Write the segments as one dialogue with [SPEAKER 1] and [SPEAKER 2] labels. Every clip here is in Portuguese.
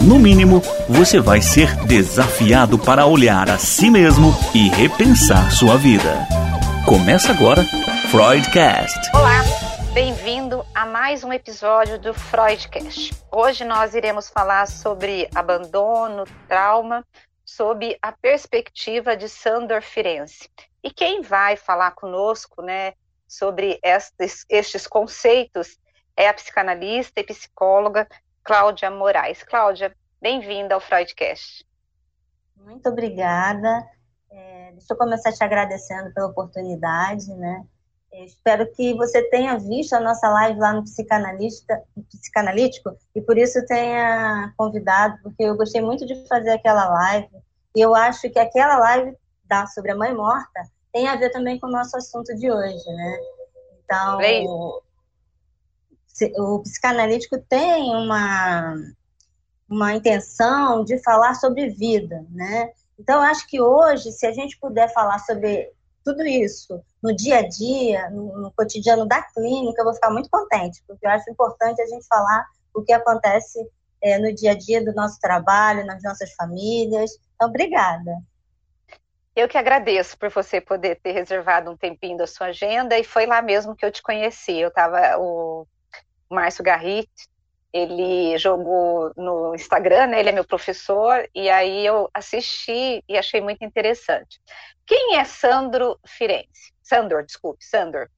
[SPEAKER 1] no mínimo, você vai ser desafiado para olhar a si mesmo e repensar sua vida. Começa agora Freudcast.
[SPEAKER 2] Olá! Bem-vindo a mais um episódio do Freudcast. Hoje nós iremos falar sobre abandono, trauma, sob a perspectiva de Sandor Firenze. E quem vai falar conosco, né, sobre estes, estes conceitos é a psicanalista e psicóloga Cláudia Moraes. Cláudia, bem-vinda ao Freudcast.
[SPEAKER 3] Muito obrigada. É, deixa eu começar te agradecendo pela oportunidade, né? Espero que você tenha visto a nossa live lá no Psicanalista, Psicanalítico e por isso tenha convidado, porque eu gostei muito de fazer aquela live. E eu acho que aquela live da sobre a mãe morta tem a ver também com o nosso assunto de hoje, né? Então, o, psicanalítico tem uma, uma intenção de falar sobre vida, né? Então, acho que hoje, se a gente puder falar sobre tudo isso no dia a dia, no, no, cotidiano da clínica, eu vou ficar muito contente, porque eu acho importante a gente falar o que acontece é, no dia a dia do nosso trabalho, nas nossas famílias. Então, obrigada.
[SPEAKER 2] Eu que agradeço por você poder ter reservado um tempinho da sua agenda e foi lá mesmo que eu te conheci. Eu estava o Márcio Garrit, ele jogou no Instagram, né? Ele é meu professor e aí eu assisti e achei muito interessante. Quem é Sandro Firenze? Sandor, desculpe, Sandor.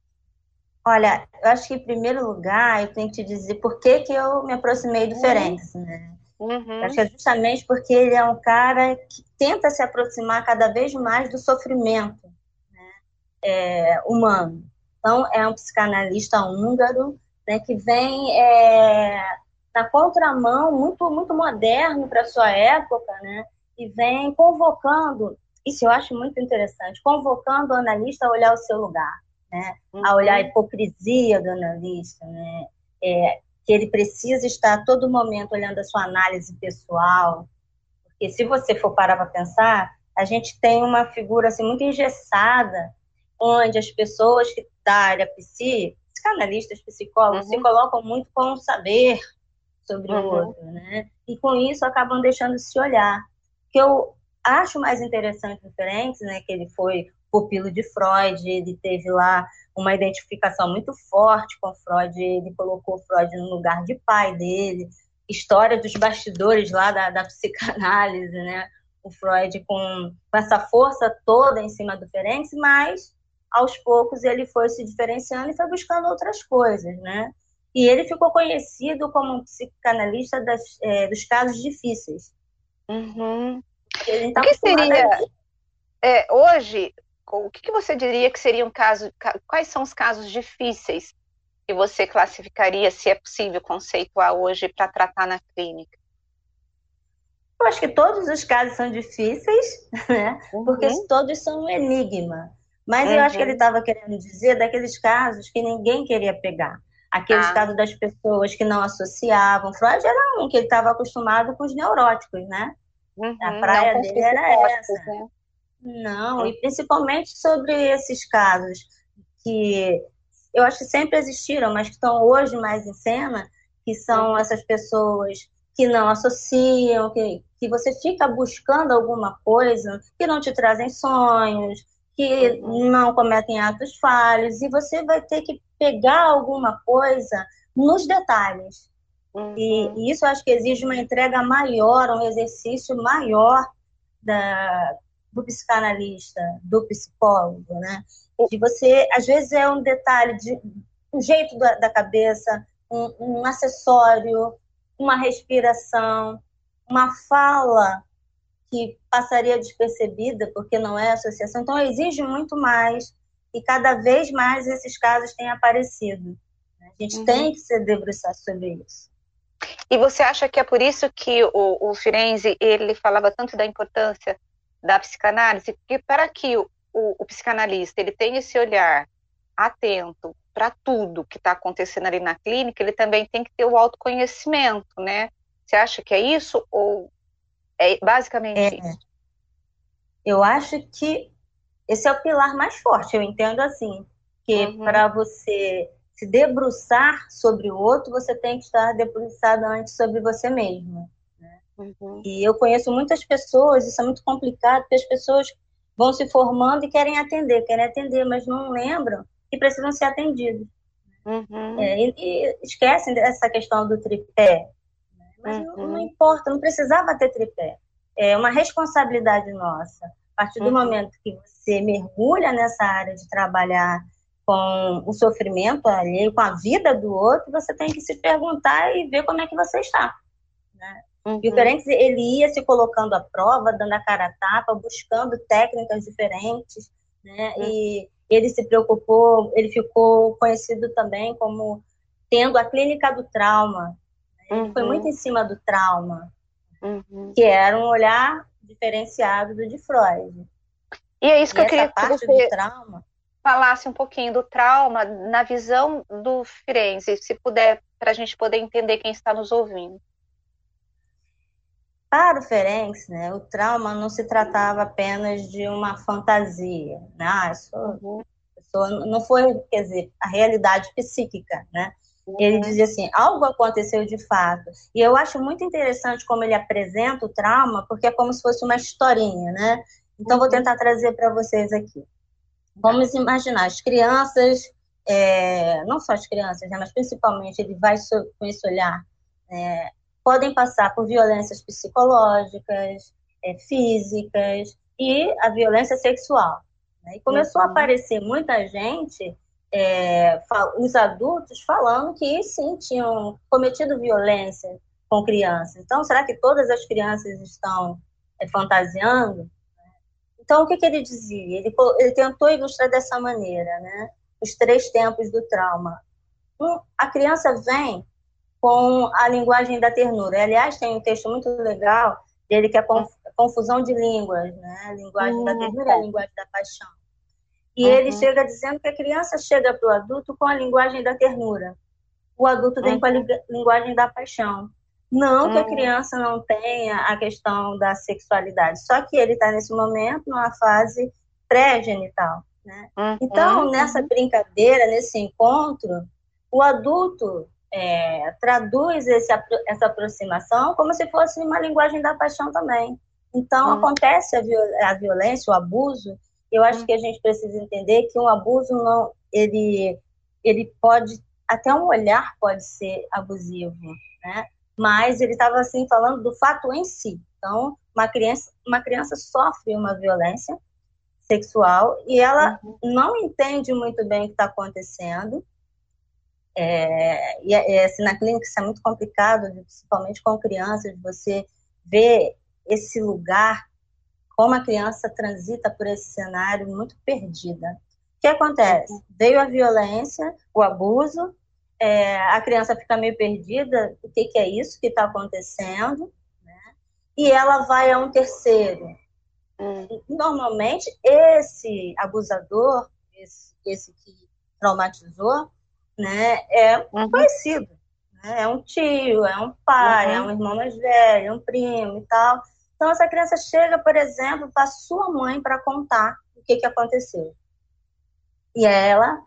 [SPEAKER 3] Olha, eu acho que em primeiro lugar eu tenho que te dizer por que, que eu me aproximei do Ferenc, né?
[SPEAKER 2] Uhum.
[SPEAKER 3] Acho que é justamente porque ele é um cara que tenta se aproximar cada vez mais do sofrimento né? é, humano. Então, é um psicanalista húngaro né, que vem é, na contramão, muito, muito moderno para sua época, né? E vem convocando isso eu acho muito interessante, convocando o analista a olhar o seu lugar, né? Uhum. A olhar a hipocrisia do analista, né? É, que ele precisa estar a todo momento olhando a sua análise pessoal, porque se você for parar para pensar, a gente tem uma figura assim muito engessada, onde as pessoas que da área psi, psicanalistas, psicólogos, uhum. se colocam muito com o saber sobre uhum. o outro, né? E com isso acabam deixando de se olhar. Que eu acho mais interessante do Ferenc, né, que ele foi pupilo de Freud, ele teve lá uma identificação muito forte com Freud, ele colocou Freud no lugar de pai dele, história dos bastidores lá da, da psicanálise, né, o Freud com, com essa força toda em cima do Ferenc, mas aos poucos ele foi se diferenciando e foi buscando outras coisas, né, e ele ficou conhecido como um psicanalista das, é, dos casos difíceis.
[SPEAKER 2] Uhum. Tá o que seria é, hoje? O que, você diria que seria um caso? Quais são os casos difíceis que você classificaria, se é possível conceituar hoje para tratar na clínica?
[SPEAKER 3] Eu acho que todos os casos são difíceis, né? Uhum. Porque todos são um enigma. Mas uhum. eu acho que ele estava querendo dizer daqueles casos que ninguém queria pegar. Aqueles ah. casos das pessoas que não associavam. Freud era um que ele estava acostumado com os neuróticos, né?
[SPEAKER 2] Uhum,
[SPEAKER 3] a praia dele era essa. Né? Não, e principalmente sobre esses casos que eu acho que sempre existiram, mas que estão hoje mais em cena, que são uhum. essas pessoas que não associam, que, que você fica buscando alguma coisa, que não te trazem sonhos, que não cometem atos falhos, e você vai ter que pegar alguma coisa nos detalhes. Uhum. E, e, isso acho que exige uma entrega maior, um exercício maior da, do psicanalista, do psicólogo, né? De você, às vezes é um detalhe de um jeito da, da cabeça, um, um acessório, uma respiração, uma fala que passaria despercebida porque não é associação. Então exige muito mais e cada vez mais esses casos têm aparecido. A gente uhum. tem que se debruçar sobre isso.
[SPEAKER 2] E você acha que é por isso que o, o Firenze ele falava tanto da importância da psicanálise, porque para que o, o, o psicanalista ele tenha esse olhar atento para tudo que está acontecendo ali na clínica, ele também tem que ter o autoconhecimento, né? Você acha que é isso ou é basicamente é. isso?
[SPEAKER 3] Eu acho que esse é o pilar mais forte, eu entendo assim, que uhum. para você se debruçar sobre o outro, você tem que estar debruçado antes sobre você mesmo. Né? Uhum. E eu conheço muitas pessoas, isso é muito complicado, porque as pessoas vão se formando e querem atender, querem atender, mas não lembram que precisam ser atendidos. Uhum. É, e, e, esquecem dessa questão do tripé. Mas uhum. não, não, importa, não precisava ter tripé. É uma responsabilidade nossa. A partir do uhum. momento que você mergulha nessa área de trabalhar com o sofrimento ali, com a vida do outro, você tem que se perguntar e ver como é que você está. Né? Uhum. E o Ferenc, ele ia se colocando à prova, dando a cara a tapa, buscando técnicas diferentes, né? Uhum. E ele se preocupou, ele ficou conhecido também como tendo a clínica do trauma. Uhum. foi muito em cima do trauma, uhum. que era um olhar diferenciado do de Freud.
[SPEAKER 2] E é isso que e eu queria parte que você... trauma falasse um pouquinho do trauma na visão do Firenze, se puder, para a gente poder entender quem está nos ouvindo.
[SPEAKER 3] Para o Ferenc, né, o trauma não se tratava apenas de uma fantasia, né? Ah, isso, uhum. isso não foi, quer dizer, a realidade psíquica, né? Ele dizia assim, algo aconteceu de fato. E eu acho muito interessante como ele apresenta o trauma, porque é como se fosse uma historinha, né? Então vou tentar trazer para vocês aqui. Vamos imaginar, as crianças, é, não só as crianças, né, mas principalmente ele vai com esse olhar, é, podem passar por violências psicológicas, é, físicas e a violência sexual. Né? E começou uhum. a aparecer muita gente, é, os adultos, falando que sim, tinham cometido violência com crianças. Então, será que todas as crianças estão é, fantasiando? Então, o que, que ele dizia? Ele, ele tentou ilustrar dessa maneira, né? Os três tempos do trauma. Um, a criança vem com a linguagem da ternura. Aliás, tem um texto muito legal dele que é a confusão de línguas, né? A linguagem da ternura e a linguagem da paixão. E uhum. ele chega dizendo que a criança chega para o adulto com a linguagem da ternura. O adulto vem uhum. com a linguagem da paixão. Não que a hum. criança não tenha a questão da sexualidade, só que ele está nesse momento numa fase pré-genital. Né? Uhum. Então, nessa brincadeira, nesse encontro, o adulto é, traduz esse, essa aproximação como se fosse uma linguagem da paixão também. Então, uhum. acontece a, viol a, violência, o abuso. Eu acho uhum. que a gente precisa entender que um abuso não, ele, ele pode, até um olhar pode ser abusivo, né? mas ele estava assim falando do fato em si. Então, uma criança, uma criança sofre uma violência sexual e ela uhum. não entende muito bem o que está acontecendo. É, e é, assim, na clínica isso é muito complicado, principalmente com crianças, você vê esse lugar, como a criança transita por esse cenário muito perdida. O que acontece? Veio a violência, o abuso, é, a criança fica meio perdida, o que, que é isso que está acontecendo, né? e ela vai a um terceiro. Hum. Normalmente, esse abusador, esse, esse que traumatizou, né, é uhum. conhecido. Né? É um tio, é um pai, é uhum. é um irmão mais velho, é um primo e tal. Então, essa criança chega, por exemplo, para sua mãe para contar o que, que aconteceu. E ela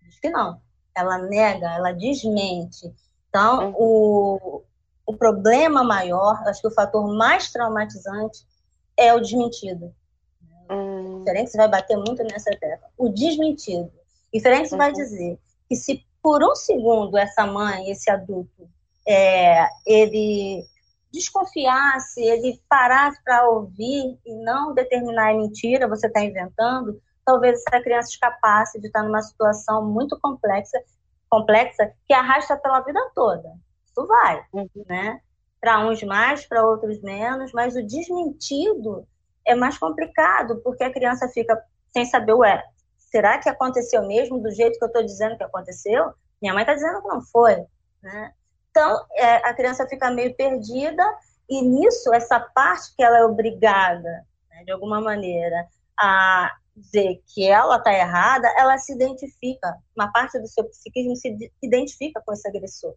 [SPEAKER 3] diz que não, ela nega, ela desmente. Então, uhum. o, o problema maior, acho que o fator mais traumatizante é o desmentido. O Ferenc vai bater muito nessa tecla. O desmentido. E Ferenc uhum. vai dizer que se por um segundo essa mãe, esse adulto, é, ele desconfiasse, ele parasse para ouvir e não determinar é mentira, você está inventando, talvez essa criança escapasse de estar numa situação muito complexa, complexa que arrasta pela vida toda. Isso vai, uhum. né? Para uns mais, para outros menos, mas o desmentido é mais complicado, porque a criança fica sem saber, ué, será que aconteceu mesmo do jeito que eu estou dizendo que aconteceu? Minha mãe está dizendo que não foi, né? Então, é, a criança fica meio perdida e nisso, essa parte que ela é obrigada né, de alguma maneira, a dizer que ela está errada, ela se identifica, uma parte do seu psiquismo se identifica com esse agressor.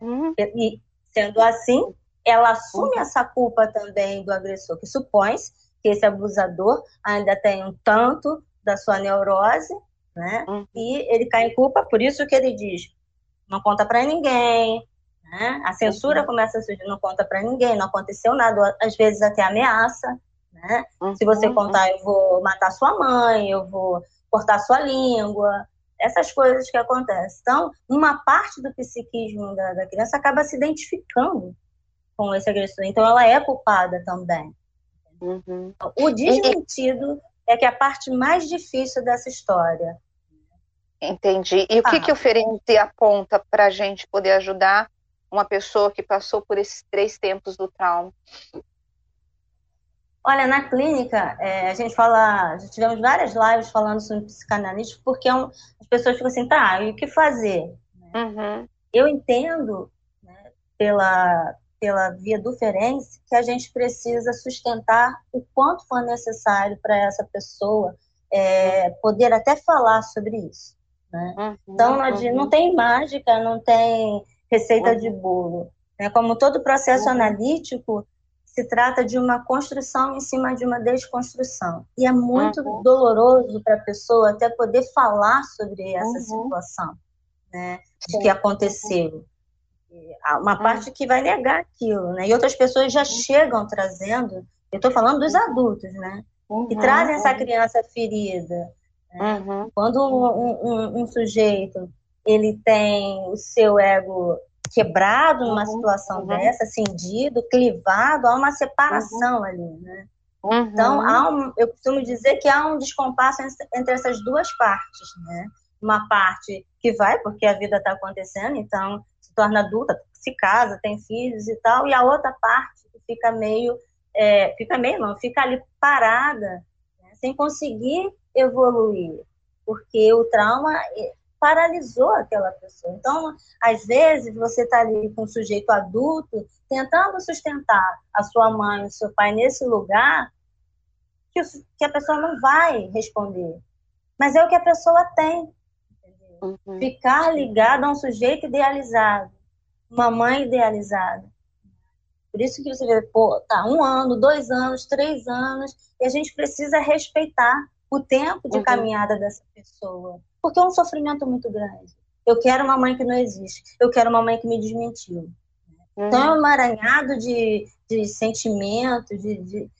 [SPEAKER 3] Uhum. E, sendo assim, ela assume uhum. essa culpa também do agressor, que supõe que esse abusador ainda tem um tanto da sua neurose, né? Uhum. E ele cai em culpa, por isso que ele diz: não conta para ninguém, né? A censura uhum. começa a surgir, não conta para ninguém, não aconteceu nada, às vezes até ameaça, né? Uhum. Se você contar, eu vou matar sua mãe, eu vou cortar sua língua, essas coisas que acontecem. Então, uma parte do psiquismo da, da criança acaba se identificando com esse agressor, então ela é culpada também. Uhum. O desmentido e... é que é a parte mais difícil dessa história.
[SPEAKER 2] Entendi. E o que, ah. que o Ferenzi aponta para a gente poder ajudar uma pessoa que passou por esses três tempos do trauma?
[SPEAKER 3] Olha, na clínica, é, a gente fala, já tivemos várias lives falando sobre psicanalista, porque é um, as pessoas ficam assim, tá, e o que fazer? Uhum. Eu entendo, né, pela, pela via do Ferenc, que a gente precisa sustentar o quanto for necessário para essa pessoa é, poder até falar sobre isso. Né? Uhum, então, uhum. não tem mágica, não tem receita uhum. de bolo. Né? Como todo processo uhum. analítico, se trata de uma construção em cima de uma desconstrução. E é muito uhum. doloroso para a pessoa até poder falar sobre essa uhum. situação né, de que aconteceu. Uma parte que vai negar aquilo, né? E outras pessoas já chegam trazendo, eu estou falando dos adultos, né? Que trazem essa criança ferida, Uhum. Quando um, um, um, sujeito ele tem o seu ego quebrado numa uhum. situação uhum. dessa, cindido, clivado, há uma separação uhum. ali, né? Então, uhum. há um, eu costumo dizer que há um descompasso entre essas duas partes, né? Uma parte que vai porque a vida está acontecendo, então se torna adulta, se casa, tem filhos e tal, e a outra parte que fica meio, é, fica meio não, fica ali parada, né? sem conseguir evoluir, porque o trauma paralisou aquela pessoa. Então, às vezes, você está ali com um sujeito adulto tentando sustentar a sua mãe, o seu pai nesse lugar que, que a pessoa não vai responder. Mas é o que a pessoa tem. Uhum. Ficar ligada a um sujeito idealizado, uma mãe idealizada. Por isso que você vê, pô, tá um ano, dois anos, três anos, e a gente precisa respeitar o tempo de uhum. caminhada dessa pessoa. Porque é um sofrimento muito grande. Eu quero uma mãe que não existe. Eu quero uma mãe que me desmentiu. Uhum. Então é um emaranhado de, de sentimentos, de, de,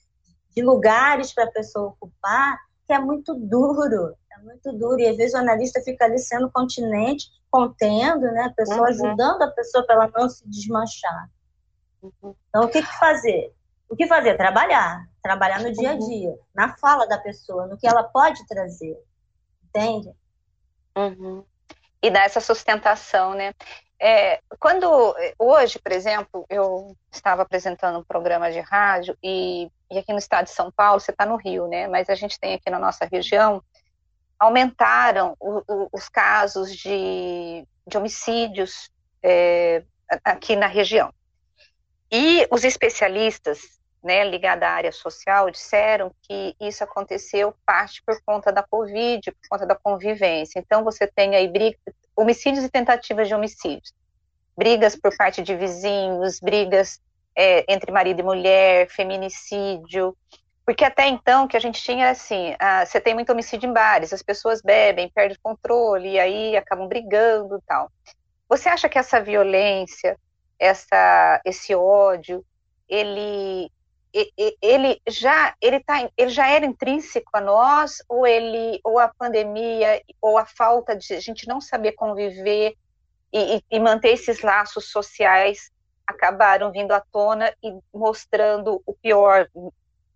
[SPEAKER 3] de lugares para a pessoa ocupar, que é muito duro. É muito duro. E às vezes o analista fica ali sendo continente, contendo, né? A pessoa, uhum. ajudando a pessoa para ela não se desmanchar. Uhum. Então, o que, que fazer? O que fazer? Trabalhar. Trabalhar no dia a uhum. dia, na fala da pessoa, no que ela pode trazer. Entende?
[SPEAKER 2] Uhum. E dar essa sustentação, né? É, quando hoje, por exemplo, eu estava apresentando um programa de rádio e, e aqui no estado de São Paulo, você está no Rio, né? Mas a gente tem aqui na nossa região aumentaram o, o, os casos de, de homicídios é, aqui na região. E os especialistas né, ligados à área social disseram que isso aconteceu parte por conta da Covid, por conta da convivência. Então, você tem aí briga, homicídios e tentativas de homicídios, brigas por parte de vizinhos, brigas é, entre marido e mulher, feminicídio. Porque até então que a gente tinha assim, ah, você tem muito homicídio em bares, as pessoas bebem, perdem o controle, e aí acabam brigando e tal. Você acha que essa violência, essa, esse ódio, ele, ele já ele tá, ele já era intrínseco a nós ou ele ou a pandemia ou a falta de a gente não saber conviver e, e, manter esses laços sociais acabaram vindo à tona e mostrando o pior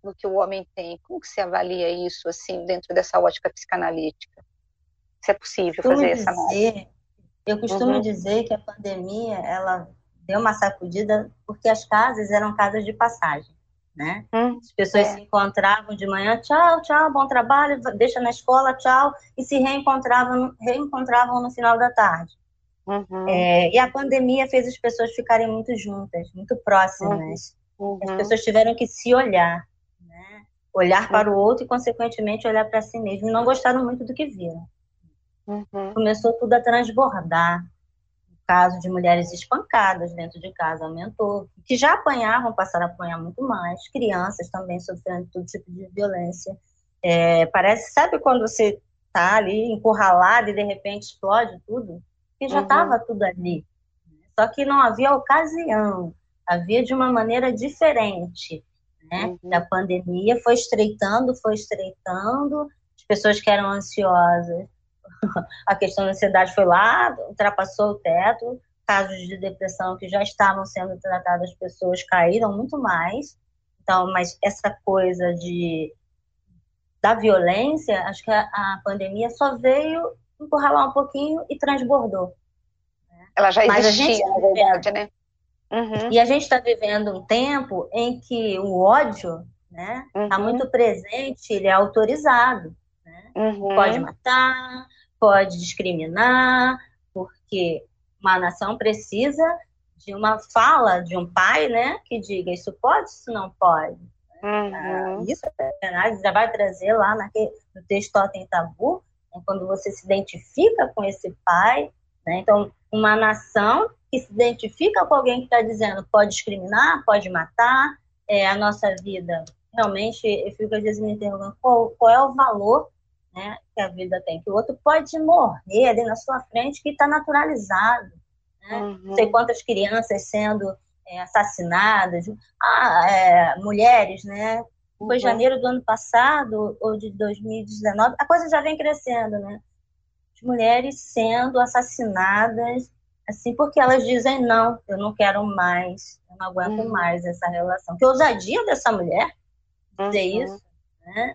[SPEAKER 2] do que o homem tem. Como que se avalia isso assim dentro dessa ótica psicanalítica? Se é possível fazer essa análise?
[SPEAKER 3] Eu costumo uhum. dizer que a pandemia ela deu uma sacudida porque as casas eram casas de passagem, né? Hum, as pessoas é. se encontravam de manhã, tchau, tchau, bom trabalho, deixa na escola, tchau, e se reencontravam, reencontravam no final da tarde. Uhum. É, e a pandemia fez as pessoas ficarem muito juntas, muito próximas. Uhum. As pessoas tiveram que se olhar, né? olhar para o outro e, consequentemente, olhar para si mesmo. E não gostaram muito do que viram. Uhum. Começou tudo a transbordar. O caso de mulheres espancadas dentro de casa aumentou. Que já apanhavam, passaram a apanhar muito mais. Crianças também sofrendo todo tipo de violência. É, parece, sabe quando você tá ali encurralado e de repente explode tudo? Que já estava uhum. tudo ali. Só que não havia ocasião. Havia de uma maneira diferente né? Uhum. Da pandemia foi estreitando, foi estreitando. As pessoas que eram ansiosas, a questão da ansiedade foi lá, ultrapassou o teto. Casos de depressão que já estavam sendo tratados, as pessoas caíram muito mais. Então, mas essa coisa de da violência, acho que a, a pandemia só veio encurralar um pouquinho e transbordou.
[SPEAKER 2] Ela já existia, gente, na verdade, né?
[SPEAKER 3] Uhum. E a gente está vivendo um tempo em que o ódio né, está uhum. muito presente, ele é autorizado. Né? Uhum. Pode matar, pode discriminar, porque uma nação precisa de uma fala de um pai né, que diga isso pode, isso não pode. Uhum. Ah, isso a já vai trazer lá naquele, no texto Totem Tabu, né, quando você se identifica com esse pai. Né? Então, uma nação que se identifica com alguém que está dizendo pode discriminar, pode matar, é, a nossa vida. Realmente, eu fico às vezes me interrogando qual, qual é o valor né, que a vida tem. Que o outro pode morrer ali na sua frente, que está naturalizado. Né? Uhum. Não sei quantas crianças sendo é, assassinadas, ah, é, mulheres, né? Foi uhum. janeiro do ano passado ou de 2019, a coisa já vem crescendo, né? As mulheres sendo assassinadas assim, porque elas dizem, não, eu não quero mais, eu não aguento uhum. mais essa relação. Que ousadia dessa mulher dizer uhum. isso, né?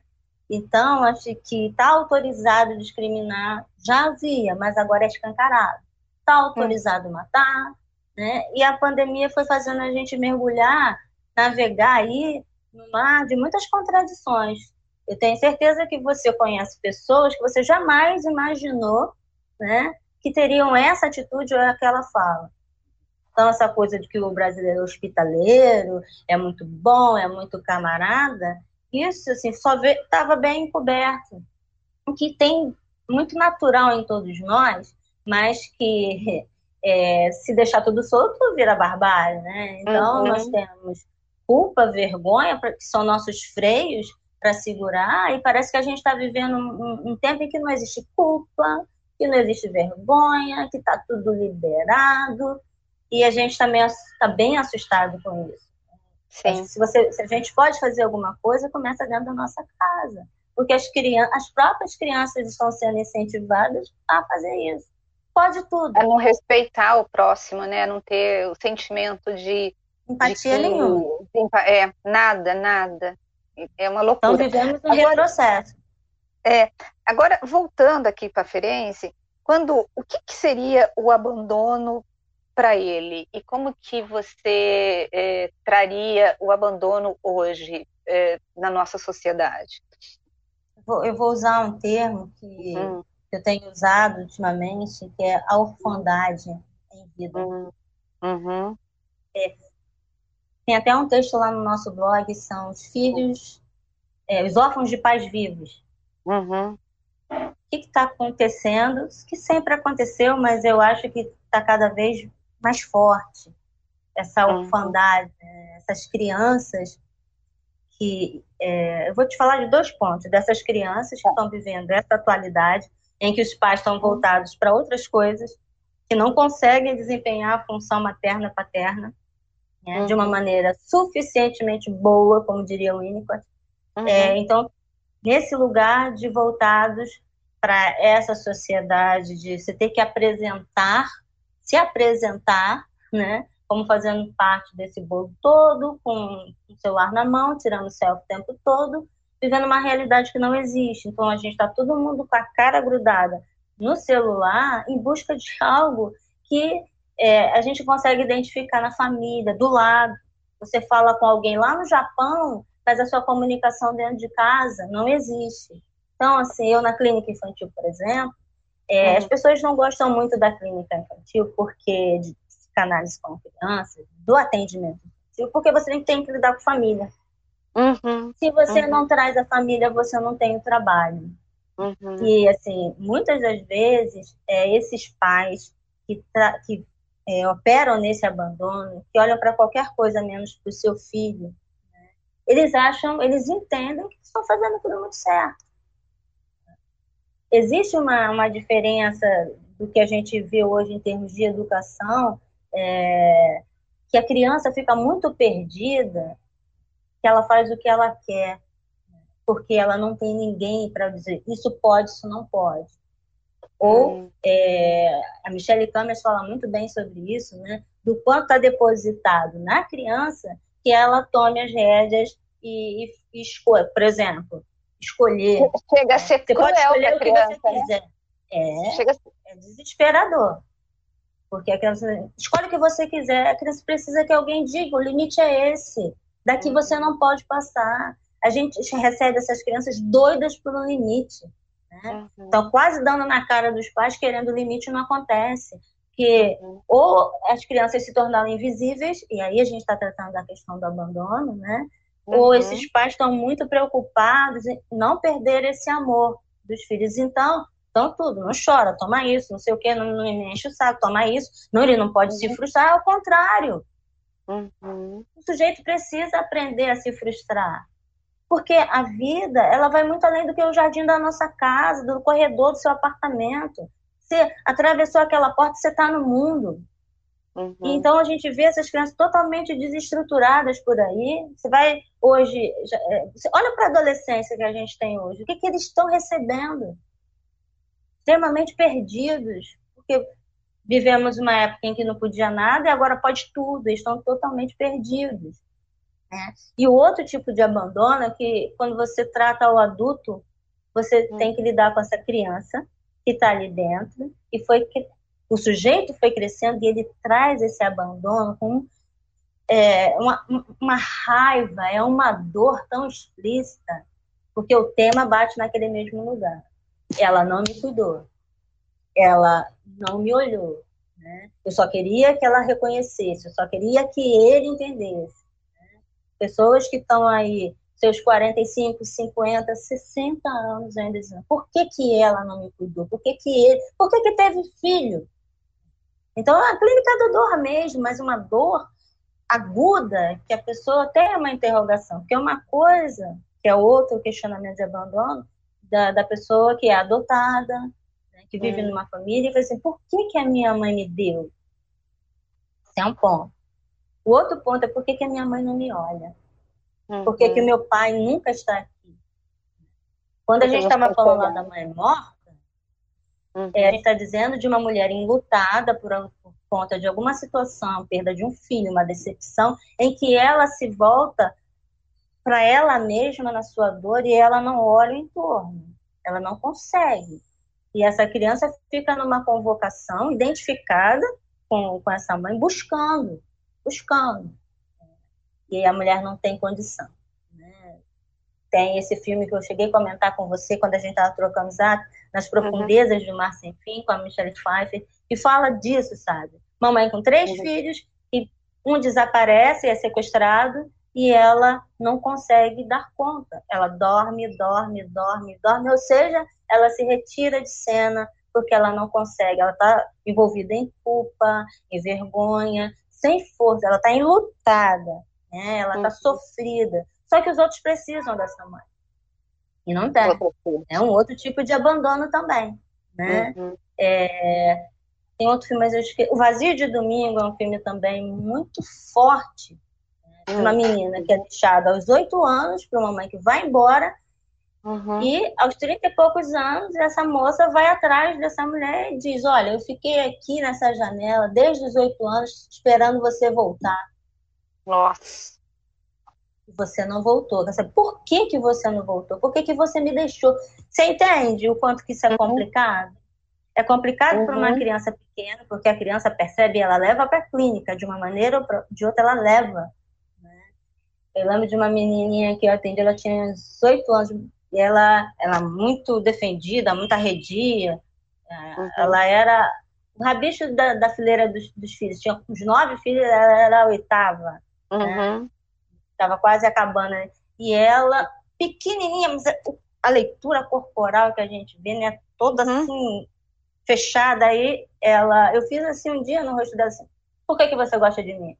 [SPEAKER 3] Então, acho que está autorizado discriminar, já havia, mas agora é escancarado. Está autorizado uhum. matar, né? E a pandemia foi fazendo a gente mergulhar, navegar aí no mar de muitas contradições. Eu tenho certeza que você conhece pessoas que você jamais imaginou, né? que teriam essa atitude ou aquela fala. Então, essa coisa de que o brasileiro é hospitaleiro, é muito bom, é muito camarada, isso, assim, só estava bem encoberto. O que tem muito natural em todos nós, mas que é, se deixar tudo solto, vira barbárie, né? Então, uhum. nós temos culpa, vergonha, que são nossos freios para segurar, e parece que a gente está vivendo um, um tempo em que não existe culpa, que não existe vergonha, que está tudo liberado. E a gente também está bem assustado com isso. Sim. Se, você, se a gente pode fazer alguma coisa, começa dentro da nossa casa. Porque as, crianças, as próprias crianças estão sendo incentivadas a fazer isso. Pode tudo.
[SPEAKER 2] A não respeitar o próximo, né? Não ter o sentimento de.
[SPEAKER 3] Empatia de que, nenhuma.
[SPEAKER 2] É, nada, nada. É uma loucura.
[SPEAKER 3] Então vivemos um Agora, retrocesso.
[SPEAKER 2] É, agora, voltando aqui para a Ferenc, quando, o que, que, seria o abandono para ele? E como que você é, traria o abandono hoje é, na nossa sociedade?
[SPEAKER 3] Eu vou usar um termo que hum. eu tenho usado ultimamente, que é a orfandade em vida. Hum. Uhum. É, tem até um texto lá no nosso blog, são os filhos, é, os órfãos de pais vivos. Uhum. O que está acontecendo? Que sempre aconteceu, mas eu acho que está cada vez mais forte essa uhum. orfandade, né? essas crianças que é, eu vou te falar de dois pontos dessas crianças que estão vivendo essa atualidade em que os pais estão voltados para outras coisas que não conseguem desempenhar a função materna paterna né, uhum. de uma uhum. maneira suficientemente boa, como diria o Winnicott. Uhum. É, então nesse lugar de voltados para essa sociedade de você ter que apresentar, se apresentar, né, como fazendo parte desse bolo todo, com o celular na mão, tirando selfie o tempo todo, vivendo uma realidade que não existe. Então a gente está todo mundo com a cara grudada no celular em busca de algo que é, a gente consegue identificar na família, do lado. Você fala com alguém lá no Japão, mas a sua comunicação dentro de casa não existe. Então, assim, eu na clínica infantil, por exemplo, é, uhum. as pessoas não gostam muito da clínica infantil porque de psicanálise com crianças, do atendimento infantil, porque você tem que lidar com família. Uhum, Se você uhum. não traz a família, você não tem o trabalho. Uhum. E, assim, muitas das vezes, é, esses pais que, que é, operam nesse abandono, que olham para qualquer coisa menos para o seu filho, né? eles acham, eles entendem que estão fazendo tudo muito certo. Existe uma, uma diferença do que a gente vê hoje em termos de educação, é, que a criança fica muito perdida, que ela faz o que ela quer, porque ela não tem ninguém para dizer isso pode, isso não pode. Ou é, a Michelle Campbell fala muito bem sobre isso, né? Do quanto está depositado na criança que ela tome as rédeas e, e, e escolha, por exemplo, escolher.
[SPEAKER 2] Chega a ser
[SPEAKER 3] você
[SPEAKER 2] cruel
[SPEAKER 3] pode escolher
[SPEAKER 2] o que criança,
[SPEAKER 3] você né? quiser. É, Chega é desesperador. Porque a criança escolhe o que você quiser, a criança precisa que alguém diga, o limite é esse. Daqui você uhum. não pode passar. A gente recebe essas crianças doidas por um limite. Né? Uhum. Então, quase dando na cara dos pais, querendo o limite, não acontece. Que uhum. ou as crianças se tornaram invisíveis, e aí a gente está tratando da questão do abandono, né? Uhum. Ou esses pais estão muito preocupados em não perder esse amor dos filhos. Então, então tudo, não chora, toma isso, não sei o que, não, não enche o saco, toma isso. Não, ele não pode se uhum. frustrar, ao contrário. Uhum. O sujeito precisa aprender a se frustrar. Porque a vida, ela vai muito além do que o jardim da nossa casa, do corredor do seu apartamento. Você atravessou aquela porta, você está no mundo. Uhum. Então a gente vê essas crianças totalmente desestruturadas por aí. Você vai hoje, já, é, você olha para a adolescência que a gente tem hoje, o que, que eles estão recebendo? Extremamente perdidos, porque vivemos uma época em que não podia nada e agora pode tudo, eles estão totalmente perdidos. Né? E o outro tipo de abandono é que quando você trata o adulto, você hum. tem que lidar com essa criança que está ali dentro e foi o sujeito foi crescendo e ele traz esse abandono com é, uma, uma raiva, é uma dor tão explícita, porque o tema bate naquele mesmo lugar. Ela não me cuidou, ela não me olhou, né? Eu só queria que ela reconhecesse, eu só queria que ele entendesse. Pessoas que estão aí, seus 45, 50, 60 anos ainda dizendo, por que, que ela não me cuidou? Por que, que ele? Por que, que teve filho? Então, a clínica da dor mesmo, mas uma dor aguda, que a pessoa tem uma interrogação, porque é uma coisa, que é outro questionamento de abandono, da, da pessoa que é adotada, né, que vive hum. numa família, e fala assim, por que, que a minha mãe me deu? Esse é um ponto. O outro ponto é por que, que a minha mãe não me olha? Uhum. Por que, que o meu pai nunca está aqui? Quando a gente estava falando lá da mãe morta, uhum. é, a gente está dizendo de uma mulher enlutada por, por conta de alguma situação, perda de um filho, uma decepção, em que ela se volta para ela mesma na sua dor e ela não olha o entorno. Ela não consegue. E essa criança fica numa convocação identificada com, com essa mãe, buscando buscando. E a mulher não tem condição. Né? Tem esse filme que eu cheguei a comentar com você quando a gente estava trocando zap, Nas uhum. Profundezas uhum. do Mar Sem Fim, com a Michelle Pfeiffer, que fala disso, sabe? Mamãe com três uhum. filhos, e um desaparece, é sequestrado, e ela não consegue dar conta. Ela dorme, dorme, dorme, dorme, ou seja, ela se retira de cena porque ela não consegue. Ela está envolvida em culpa, em vergonha, sem força, ela está enlutada, né? ela está uhum. sofrida. Só que os outros precisam dessa mãe. E não tem. É um outro tipo de abandono também. Né? Uhum. É... Tem outro filme, mas eu esqueci. O Vazio de Domingo é um filme também muito forte. Né? Uma uhum. menina que é deixada aos oito anos para uma mãe que vai embora Uhum. E aos 30 e poucos anos, essa moça vai atrás dessa mulher e diz: Olha, eu fiquei aqui nessa janela desde os oito anos esperando você voltar.
[SPEAKER 2] Nossa.
[SPEAKER 3] Você não voltou. Por que, que você não voltou? Por que, que você me deixou? Você entende o quanto que isso é uhum. complicado? É complicado uhum. para uma criança pequena, porque a criança percebe, ela leva para a clínica, de uma maneira ou de outra ela leva. Né? Eu lembro de uma menininha que eu atendi, ela tinha 18 anos, e ela, ela muito defendida, muito arredia. É, uhum. Ela era o rabicho da, da fileira dos, dos, filhos. Tinha os nove filhos, ela era a oitava. Né? Uhum. Né? Estava quase acabando. Né? e ela, pequenininha, mas a leitura corporal que a gente vê, né, toda uhum. assim, fechada, aí ela, eu fiz assim um dia no rosto dela assim, por que, que você gosta de mim?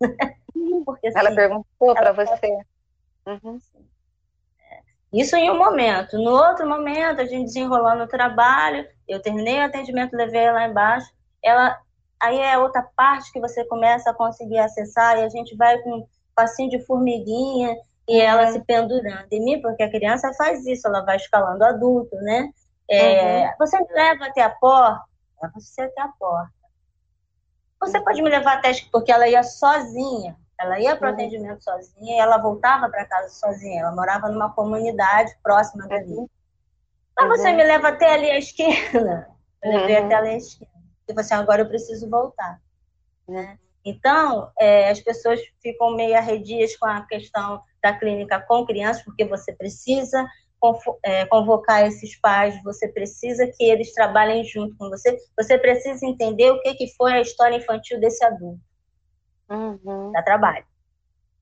[SPEAKER 2] Porque, assim, ela perguntou para você.
[SPEAKER 3] Uhum. Isso em um momento. No outro momento, a gente desenrolando o trabalho, eu terminei o atendimento, levei ela lá embaixo. Ela, aí é outra parte que você começa a conseguir acessar e a gente vai com passinho de formiguinha e ela uhum. se pendurando em mim, porque a criança faz isso, ela vai escalando adulto, né? É, uhum. Você me leva até a porta? É você até a porta. Você pode me levar até porque ela ia sozinha. Ela ia para o uhum. atendimento sozinha e ela voltava para casa sozinha. Ela morava numa comunidade próxima dali. Uhum. Mas você me leva até ali à esquina. Eu levei até ali à esquina. E você, agora eu preciso voltar. Né? Então, é, as pessoas ficam meio arredias com a questão da clínica com crianças, porque você precisa é, convocar esses pais, você precisa que eles trabalhem junto com você, você precisa entender o que, que foi a história infantil desse adulto. Uhum. Dá trabalho.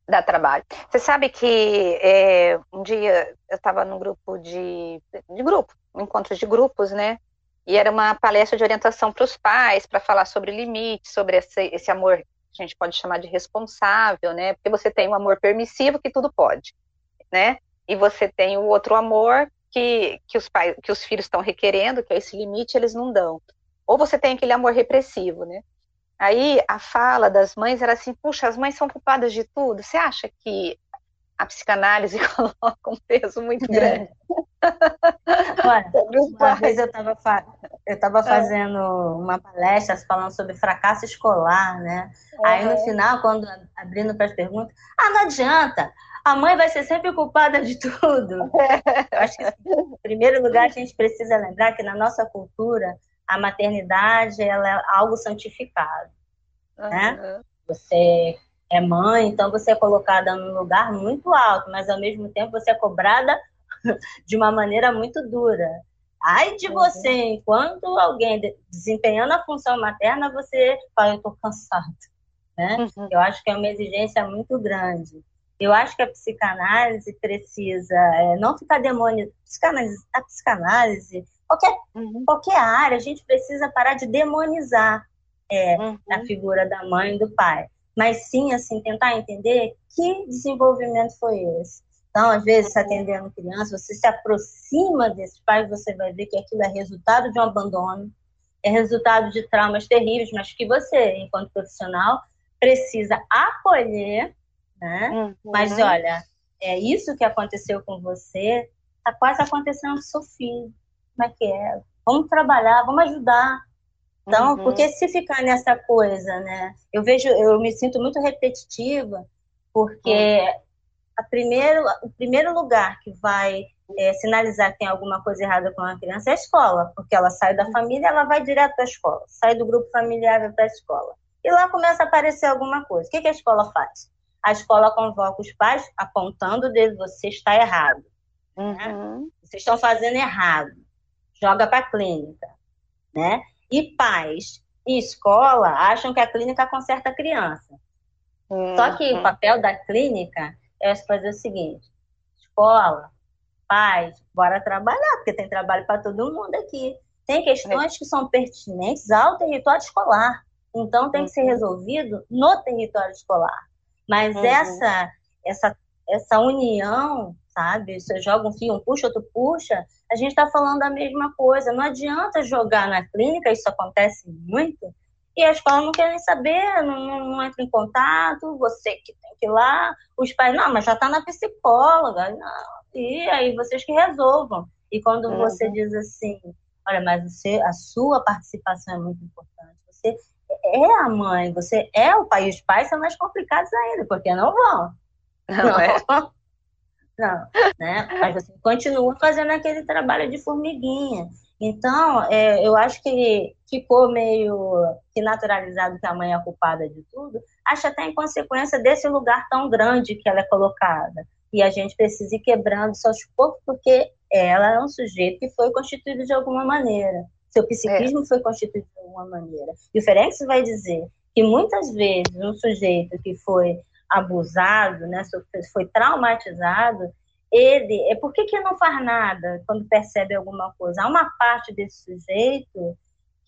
[SPEAKER 2] Dá trabalho. Você sabe que é, um dia eu estava num grupo de, de grupo, um encontro de grupos, né? E era uma palestra de orientação para os pais, para falar sobre limites, sobre esse, esse amor a gente pode chamar de responsável, né? Porque você tem um amor permissivo que tudo pode, né? E você tem o outro amor que, que os pais, que os filhos estão requerendo, que é esse limite, eles não dão. Ou você tem aquele amor repressivo, né? Aí a fala das mães era assim: puxa, as mães são culpadas de tudo. Você acha que a psicanálise coloca um peso muito é. grande?
[SPEAKER 3] Olha, uma vez eu estava eu tava é. fazendo uma palestra falando sobre fracasso escolar, né? Uhum. Aí no final, quando abrindo para as perguntas, ah, não adianta, a mãe vai ser sempre culpada de tudo. Eu acho que, em primeiro lugar, a gente precisa lembrar que na nossa cultura a maternidade ela é algo santificado, né? Você é mãe, então você é colocada num lugar muito alto, mas ao mesmo tempo você é cobrada de uma maneira muito dura. Ai de você, uhum. enquanto alguém desempenhando a função materna, você fala, eu tô cansado, né? Uhum. Eu acho que é uma exigência muito grande. Eu acho que a psicanálise precisa é, não ficar demônio. Psicanálise, a psicanálise Qualquer, uhum. qualquer área, a gente precisa parar de demonizar é, uhum. a figura da mãe e do pai. Mas sim, assim, tentar entender que desenvolvimento foi esse. Então, às vezes, uhum. atendendo criança, você se aproxima desses pais, você vai ver que aquilo é resultado de um abandono, é resultado de traumas terríveis, mas que você, enquanto profissional, precisa acolher, né? Uhum. Mas olha, é isso que aconteceu com você, está quase acontecendo com seu filho como é que é? Vamos trabalhar, vamos ajudar. Então, uhum. porque se ficar nessa coisa, né? Eu vejo, eu me sinto muito repetitiva, porque uhum. a primeiro, o primeiro lugar que vai é, sinalizar que tem alguma coisa errada com a criança é a escola, porque ela sai da uhum. família, ela vai direto para a escola, sai do grupo familiar vai para a escola. E lá começa a aparecer alguma coisa. O que, que a escola faz? A escola convoca os pais apontando o dedo, você está errado. Né? Uhum. Vocês estão fazendo errado joga para a clínica, né? E pais e escola acham que a clínica conserta a criança. Uhum. Só que o papel da clínica é fazer o seguinte: escola, pais, bora trabalhar, porque tem trabalho para todo mundo aqui. Tem questões que são pertinentes ao território escolar. Então tem que ser uhum. resolvido no território escolar. Mas uhum. essa, essa, essa união sabe? Você joga um fio, um puxa, outro puxa, a gente está falando a mesma coisa. Não adianta jogar na clínica, isso acontece muito, e a escola não quer nem saber, não, não entra em contato, você que tem que ir lá, os pais, não, mas já está na psicóloga, não, e aí vocês que resolvam. E quando uhum. você diz assim, olha, mas você, a sua participação é muito importante, você é a mãe, você é o pai, e os pais são mais complicados ainda, porque não vão. Não, não é? Não, né? Mas você continua fazendo aquele trabalho de formiguinha. Então, é, eu acho que ficou meio que naturalizado que a mãe é culpada de tudo. Acho até em consequência desse lugar tão grande que ela é colocada. E a gente precisa ir quebrando isso aos poucos, porque ela é um sujeito que foi constituído de alguma maneira. Seu psiquismo é. foi constituído de alguma maneira. E o Ferenc vai dizer que muitas vezes um sujeito que foi abusado, né, foi traumatizado, ele, é por que, que não faz nada quando percebe alguma coisa? Há uma parte desse sujeito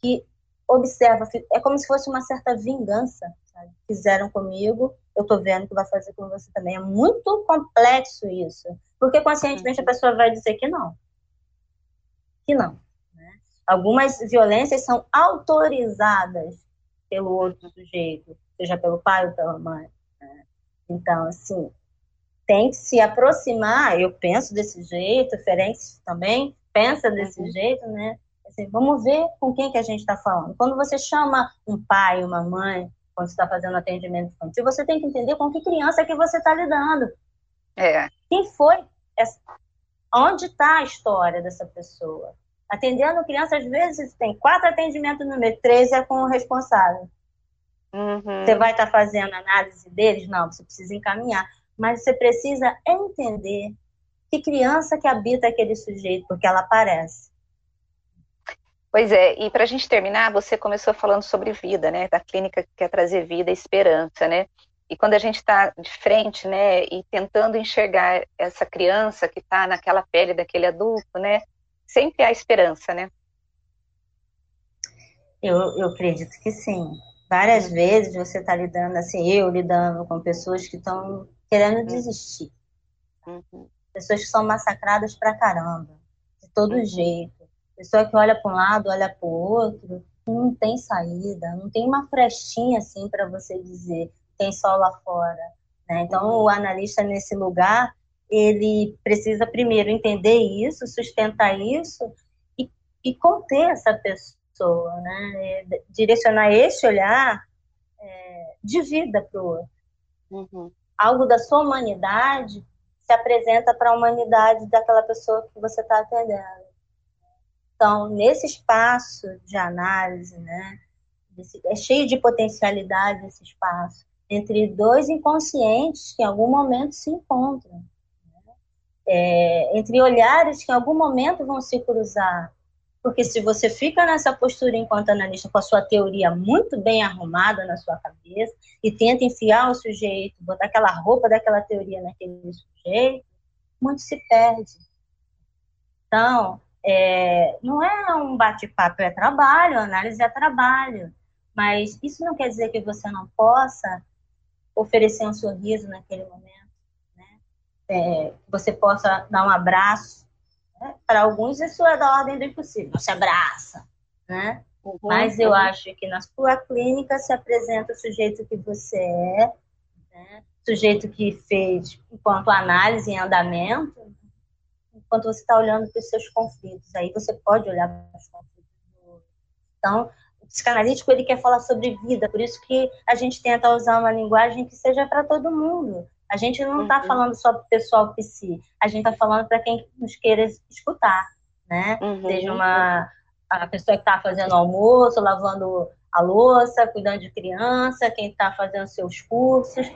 [SPEAKER 3] que observa, é como se fosse uma certa vingança. Sabe? Fizeram comigo, eu estou vendo que vai fazer com você também. É muito complexo isso, porque conscientemente a pessoa vai dizer que não, que não. Né? Algumas violências são autorizadas pelo outro sujeito, seja pelo pai ou pela mãe. Então, assim, tem que se aproximar, eu penso desse jeito, o Ferenc também pensa desse uhum. jeito, né? Assim, vamos ver com quem que a gente está falando. Quando você chama um pai, uma mãe, quando você está fazendo atendimento infantil, você tem que entender com que criança que você está lidando.
[SPEAKER 2] É.
[SPEAKER 3] Quem foi? Essa... Onde está a história dessa pessoa? Atendendo criança, às vezes tem quatro atendimentos no mês, três é com o responsável. Uhum. Você vai estar tá fazendo análise deles? Não, você precisa encaminhar mas você precisa entender que criança que habita aquele sujeito, porque ela aparece.
[SPEAKER 2] Pois é, e para a gente terminar, você começou falando sobre vida, né? Da clínica que quer trazer vida e esperança, né? E quando a gente está de frente, né, e tentando enxergar essa criança que está naquela pele daquele adulto, né, sempre há esperança, né?
[SPEAKER 3] Eu, eu acredito que sim. Várias vezes você está lidando, assim, eu lidando com pessoas que estão querendo uhum. desistir. Uhum. Pessoas que são massacradas pra caramba, de todo uhum. jeito. Pessoa que olha para um lado, olha para o outro, não tem saída, não tem uma frestinha assim para você dizer tem sol lá fora. Né? Então, uhum. o analista nesse lugar, ele precisa primeiro entender isso, sustentar isso e, e conter essa pessoa, né? direcionar esse olhar é, de vida para o outro. Uhum algo da sua humanidade se apresenta para a humanidade daquela pessoa que você está atendendo. Então, nesse espaço de análise, né, é cheio de potencialidade esse espaço, entre dois inconscientes que em algum momento se encontram. Né? É, entre olhares que em algum momento vão se cruzar. Porque se você fica nessa postura enquanto analista com a sua teoria muito bem arrumada na sua cabeça e tenta enfiar o sujeito, botar aquela roupa daquela teoria naquele sujeito, muito se perde. Então, é, não é um bate-papo, é trabalho, análise é trabalho. Mas isso não quer dizer que você não possa oferecer um sorriso naquele momento, né? É, você possa dar um abraço né? Para alguns isso é da ordem do impossível, não se abraça, né? Uhum, Mas eu acho que na sua clínica se apresenta o sujeito que você é, né? sujeito que fez enquanto análise em andamento, enquanto você está olhando para os seus conflitos. Aí você pode olhar para os conflitos do outro. Então, o psicanalítico ele quer falar sobre vida, por isso que a gente tenta usar uma linguagem que seja para todo mundo. A gente não está uhum. falando só para o pessoal psi, a gente está falando para quem nos queira escutar, né? Uhum. Seja uma a pessoa que está fazendo almoço, lavando a louça, cuidando de criança, quem está fazendo seus cursos.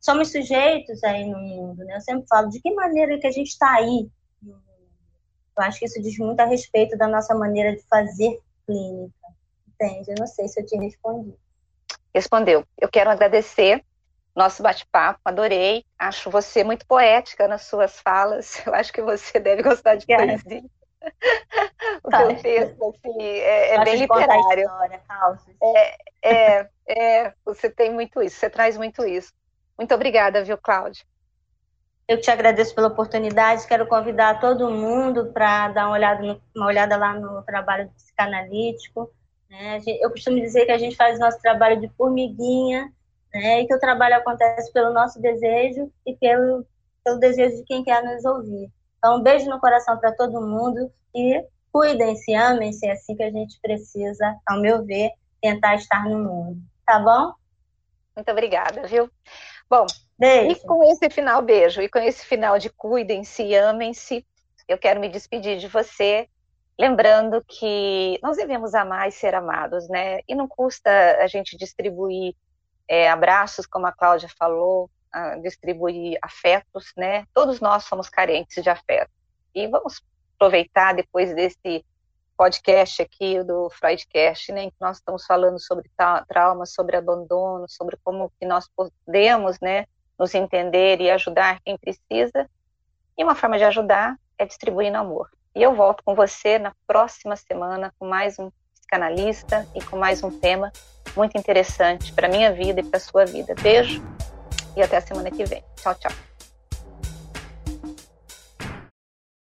[SPEAKER 3] Somos sujeitos aí no mundo, né? Eu sempre falo de que maneira que a gente está aí. Eu acho que isso diz muito a respeito da nossa maneira de fazer clínica. Entende? Eu não sei se eu te respondi.
[SPEAKER 2] Respondeu. Eu quero agradecer nosso bate-papo, adorei. Acho você muito poética nas suas falas. Eu acho que você deve gostar de poesia. o tá. teu texto assim, é, é bem literário. História, é, é, é, você tem muito isso, você traz muito isso. Muito obrigada, viu, Cláudia?
[SPEAKER 3] Eu te agradeço pela oportunidade. Quero convidar todo mundo para dar uma olhada, no, uma olhada lá no trabalho psicanalítico. Né? Eu costumo dizer que a gente faz nosso trabalho de formiguinha né? E que o trabalho acontece pelo nosso desejo e pelo, pelo desejo de quem quer nos ouvir. Então, um beijo no coração para todo mundo e cuidem-se, amem-se, é assim que a gente precisa, ao meu ver, tentar estar no mundo. Tá bom?
[SPEAKER 2] Muito obrigada, viu? Bom, beijo. e com esse final, beijo, e com esse final de cuidem-se, amem-se, eu quero me despedir de você, lembrando que nós devemos amar e ser amados, né? E não custa a gente distribuir é, abraços, como a Cláudia falou, distribuir afetos, né? Todos nós somos carentes de afeto. E vamos aproveitar depois desse podcast aqui do Freudcast, né, em que nós estamos falando sobre trauma, sobre abandono, sobre como que nós podemos, né, nos entender e ajudar quem precisa. E uma forma de ajudar é distribuindo amor. E eu volto com você na próxima semana com mais um psicanalista e com mais um tema muito interessante para minha vida e para sua vida. Beijo e até a semana que vem. Tchau, tchau.